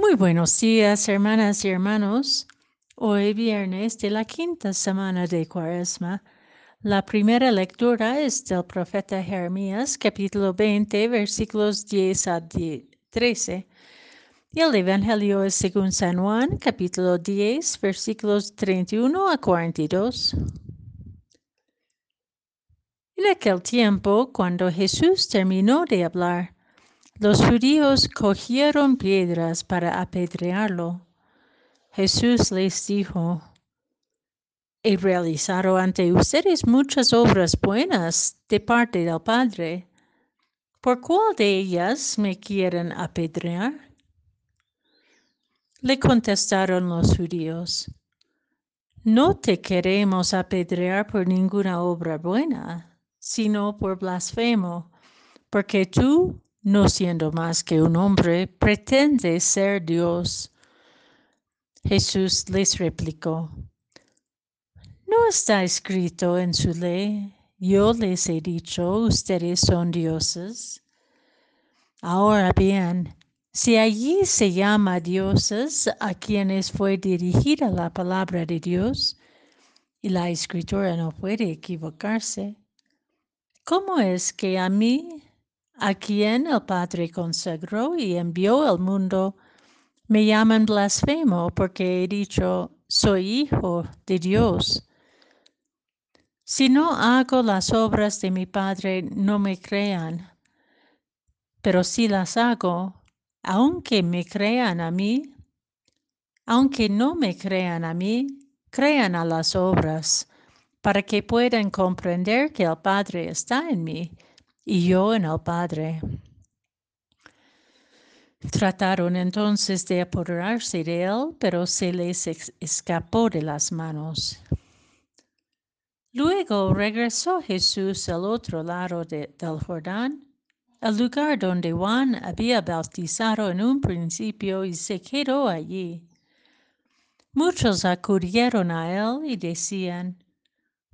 Muy buenos días, hermanas y hermanos. Hoy viernes de la quinta semana de Cuaresma. La primera lectura es del profeta Jeremías, capítulo 20, versículos 10 a 13. Y el Evangelio es según San Juan, capítulo 10, versículos 31 a 42. En aquel tiempo, cuando Jesús terminó de hablar, los judíos cogieron piedras para apedrearlo. Jesús les dijo, He realizado ante ustedes muchas obras buenas de parte del Padre. ¿Por cuál de ellas me quieren apedrear? Le contestaron los judíos, No te queremos apedrear por ninguna obra buena, sino por blasfemo, porque tú no siendo más que un hombre, pretende ser Dios. Jesús les replicó, ¿no está escrito en su ley? Yo les he dicho, ustedes son dioses. Ahora bien, si allí se llama dioses a quienes fue dirigida la palabra de Dios, y la escritura no puede equivocarse, ¿cómo es que a mí a quien el Padre consagró y envió al mundo, me llaman blasfemo porque he dicho, soy hijo de Dios. Si no hago las obras de mi Padre, no me crean. Pero si las hago, aunque me crean a mí, aunque no me crean a mí, crean a las obras, para que puedan comprender que el Padre está en mí y yo en el Padre. Trataron entonces de apoderarse de él, pero se les escapó de las manos. Luego regresó Jesús al otro lado del Jordán, al lugar donde Juan había bautizado en un principio y se quedó allí. Muchos acudieron a él y decían,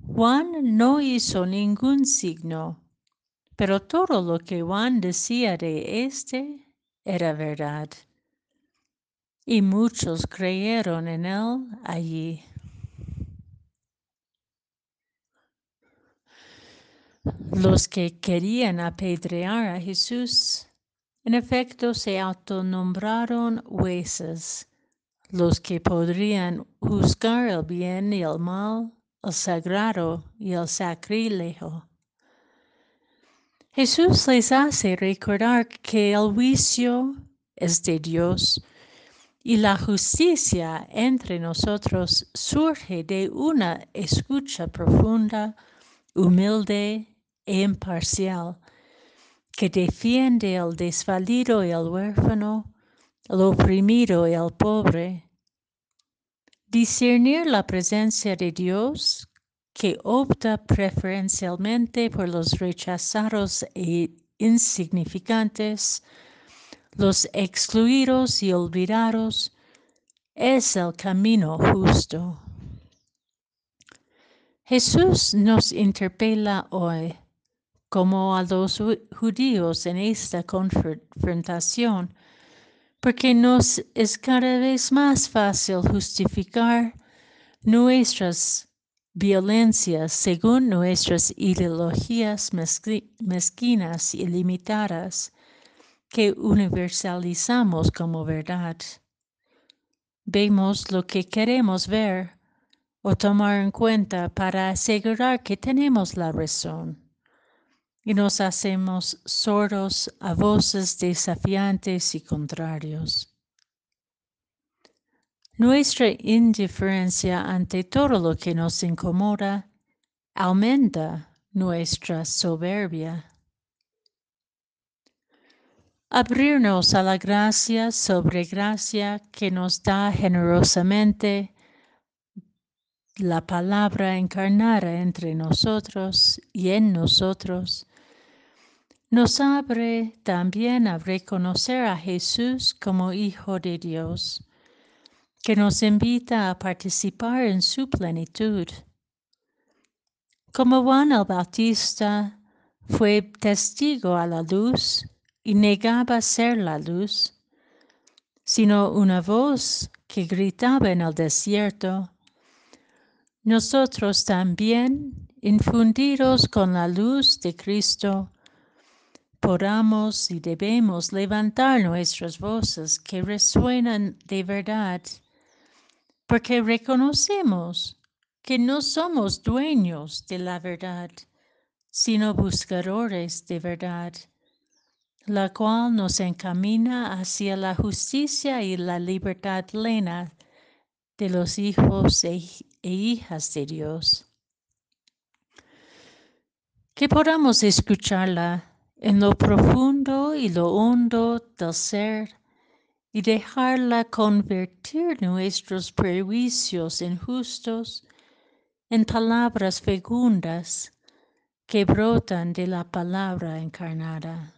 Juan no hizo ningún signo pero todo lo que Juan decía de éste era verdad. Y muchos creyeron en él allí. Los que querían apedrear a Jesús, en efecto, se autonombraron jueces, los que podrían juzgar el bien y el mal, el sagrado y el sacrilegio. Jesús les hace recordar que el juicio es de Dios y la justicia entre nosotros surge de una escucha profunda, humilde e imparcial, que defiende al desvalido y al huérfano, al oprimido y al pobre. Discernir la presencia de Dios que opta preferencialmente por los rechazados e insignificantes, los excluidos y olvidados, es el camino justo. Jesús nos interpela hoy, como a los judíos en esta confrontación, porque nos es cada vez más fácil justificar nuestras violencia según nuestras ideologías mezquinas y limitadas que universalizamos como verdad. Vemos lo que queremos ver o tomar en cuenta para asegurar que tenemos la razón y nos hacemos sordos a voces desafiantes y contrarios. Nuestra indiferencia ante todo lo que nos incomoda aumenta nuestra soberbia. Abrirnos a la gracia sobre gracia que nos da generosamente la palabra encarnada entre nosotros y en nosotros, nos abre también a reconocer a Jesús como Hijo de Dios que nos invita a participar en su plenitud. Como Juan el Bautista fue testigo a la luz y negaba ser la luz, sino una voz que gritaba en el desierto. Nosotros también, infundidos con la luz de Cristo, podamos y debemos levantar nuestras voces que resuenan de verdad, porque reconocemos que no somos dueños de la verdad, sino buscadores de verdad la cual nos encamina hacia la justicia y la libertad plena de los hijos e, e, hijas de Dios. Que podamos escucharla en lo profundo y lo hondo del ser y dejarla convertir nuestros prejuicios injustos en palabras fecundas que brotan de la palabra encarnada.